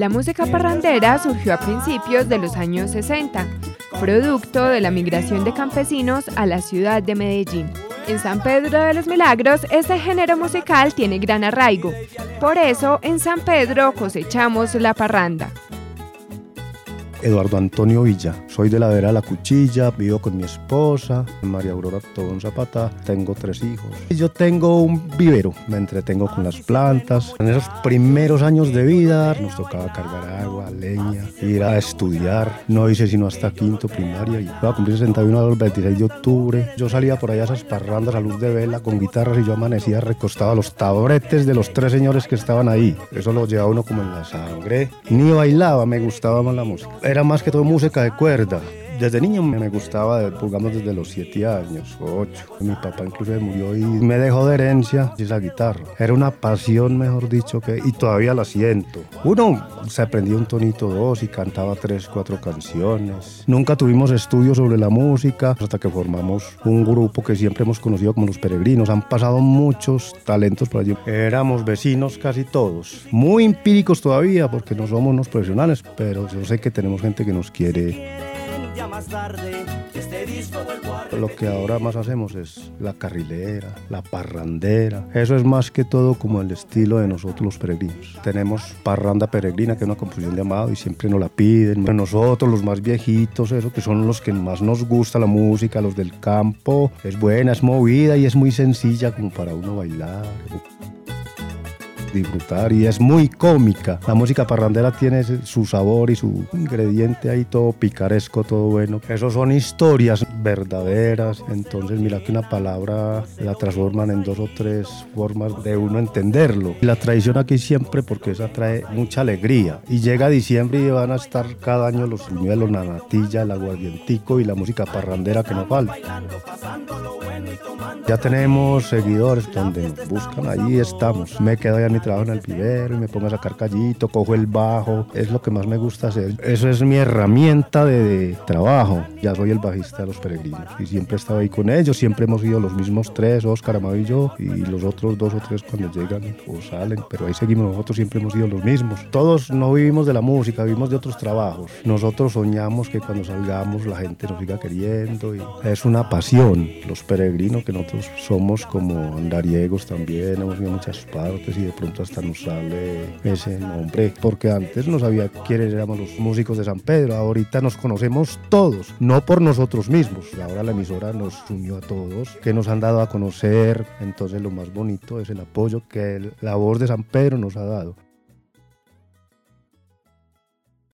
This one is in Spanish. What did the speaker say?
La música parrandera surgió a principios de los años 60, producto de la migración de campesinos a la ciudad de Medellín. En San Pedro de los Milagros, este género musical tiene gran arraigo. Por eso, en San Pedro cosechamos la parranda. Eduardo Antonio Villa. Soy de la vera La Cuchilla, vivo con mi esposa, María Aurora Tobón Zapata, tengo tres hijos. Yo tengo un vivero, me entretengo con las plantas. En esos primeros años de vida nos tocaba cargar agua, leña, ir a estudiar. No hice sino hasta quinto primaria y iba a cumplir 61 el 26 de octubre. Yo salía por allá a esas parrandas a luz de vela con guitarras y yo amanecía recostado a los tabretes de los tres señores que estaban ahí. Eso lo llevaba uno como en la sangre. Ni bailaba, me gustaba más la música era más que todo música de cuerda. Desde niño me gustaba, digamos, desde los 7 años o 8. Mi papá incluso murió y me dejó de herencia esa guitarra. Era una pasión, mejor dicho, que, y todavía la siento. Uno se aprendía un tonito dos y cantaba tres, cuatro canciones. Nunca tuvimos estudios sobre la música hasta que formamos un grupo que siempre hemos conocido como Los Peregrinos. Han pasado muchos talentos por allí. Éramos vecinos casi todos. Muy empíricos todavía porque no somos unos profesionales, pero yo sé que tenemos gente que nos quiere más tarde. Este Lo que ahora más hacemos es la carrilera, la parrandera. Eso es más que todo como el estilo de nosotros los peregrinos. Tenemos parranda peregrina, que es una composición de Amado, y siempre nos la piden. Nosotros, los más viejitos, eso que son los que más nos gusta la música, los del campo, es buena, es movida y es muy sencilla como para uno bailar disfrutar y es muy cómica. La música parrandera tiene su sabor y su ingrediente ahí todo picaresco, todo bueno. Esos son historias verdaderas, entonces mira que una palabra la transforman en dos o tres formas de uno entenderlo. La tradición aquí siempre porque esa trae mucha alegría y llega diciembre y van a estar cada año los buñuelos, la natilla, el aguardientico y la música parrandera que no falta. Ya tenemos seguidores donde nos buscan, ahí estamos. Me quedo ya mi trabajo en el vivero y me pongo a sacar callito, cojo el bajo, es lo que más me gusta hacer. Eso es mi herramienta de, trabajo. Ya soy el bajista de los peregrinos y siempre he estado ahí con ellos, siempre hemos ido los mismos tres, Oscar, Amado y yo, y los otros dos o tres cuando llegan o salen, pero ahí seguimos, nosotros siempre hemos ido los mismos. Todos no vivimos de la música, vivimos de otros trabajos. Nosotros soñamos que cuando salgamos la gente nos siga queriendo y es una pasión. Los peregrinos que nosotros somos como andariegos también, hemos ido a muchas partes y de hasta nos sale ese nombre, porque antes no sabía quiénes éramos los músicos de San Pedro, ahorita nos conocemos todos, no por nosotros mismos, ahora la emisora nos unió a todos, que nos han dado a conocer, entonces lo más bonito es el apoyo que la voz de San Pedro nos ha dado.